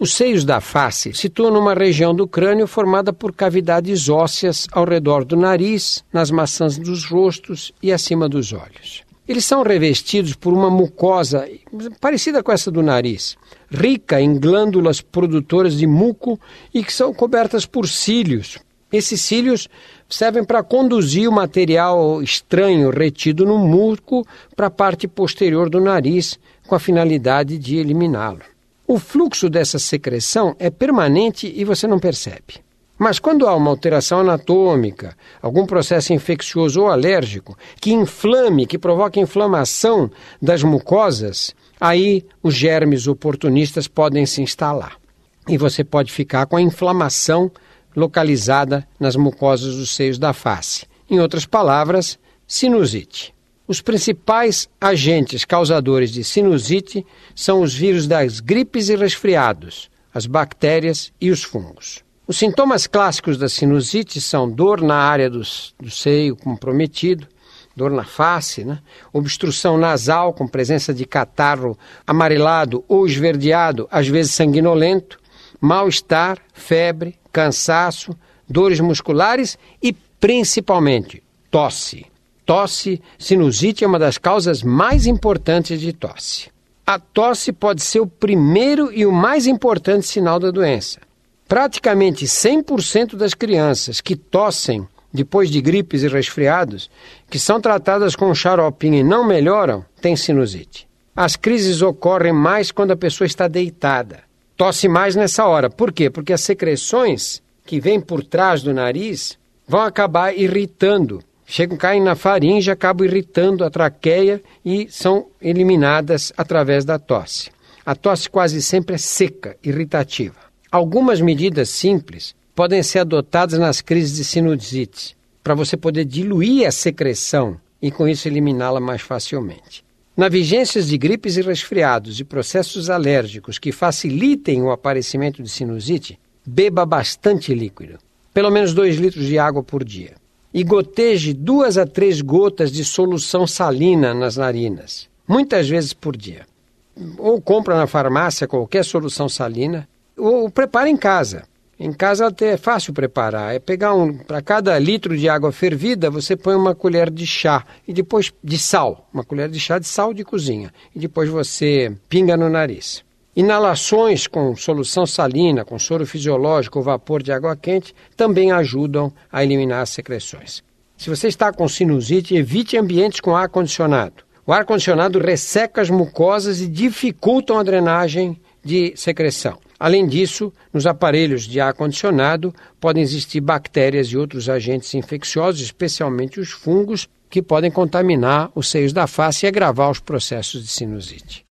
Os seios da face situam numa região do crânio formada por cavidades ósseas ao redor do nariz, nas maçãs dos rostos e acima dos olhos. Eles são revestidos por uma mucosa parecida com essa do nariz, rica em glândulas produtoras de muco e que são cobertas por cílios. Esses cílios servem para conduzir o material estranho retido no muco para a parte posterior do nariz, com a finalidade de eliminá-lo. O fluxo dessa secreção é permanente e você não percebe. Mas quando há uma alteração anatômica, algum processo infeccioso ou alérgico que inflame, que provoque inflamação das mucosas, aí os germes oportunistas podem se instalar. E você pode ficar com a inflamação localizada nas mucosas dos seios da face. Em outras palavras, sinusite. Os principais agentes causadores de sinusite são os vírus das gripes e resfriados, as bactérias e os fungos. Os sintomas clássicos da sinusite são dor na área do, do seio comprometido, dor na face, né? obstrução nasal com presença de catarro amarelado ou esverdeado, às vezes sanguinolento, mal-estar, febre, cansaço, dores musculares e principalmente tosse. Tosse, sinusite é uma das causas mais importantes de tosse. A tosse pode ser o primeiro e o mais importante sinal da doença. Praticamente 100% das crianças que tossem depois de gripes e resfriados, que são tratadas com xaropinho e não melhoram, têm sinusite. As crises ocorrem mais quando a pessoa está deitada. Tosse mais nessa hora. Por quê? Porque as secreções que vêm por trás do nariz vão acabar irritando chegam, caem na faringe, acabam irritando a traqueia e são eliminadas através da tosse. A tosse quase sempre é seca, irritativa. Algumas medidas simples podem ser adotadas nas crises de sinusite, para você poder diluir a secreção e com isso eliminá-la mais facilmente. Na vigências de gripes e resfriados e processos alérgicos que facilitem o aparecimento de sinusite, beba bastante líquido, pelo menos 2 litros de água por dia e goteje duas a três gotas de solução salina nas narinas, muitas vezes por dia. Ou compra na farmácia qualquer solução salina, ou prepara em casa. Em casa até é fácil preparar. É pegar um para cada litro de água fervida, você põe uma colher de chá e depois de sal, uma colher de chá de sal de cozinha, e depois você pinga no nariz. Inalações com solução salina, com soro fisiológico ou vapor de água quente também ajudam a eliminar as secreções. Se você está com sinusite, evite ambientes com ar condicionado. O ar condicionado resseca as mucosas e dificultam a drenagem de secreção. Além disso, nos aparelhos de ar condicionado podem existir bactérias e outros agentes infecciosos, especialmente os fungos, que podem contaminar os seios da face e agravar os processos de sinusite.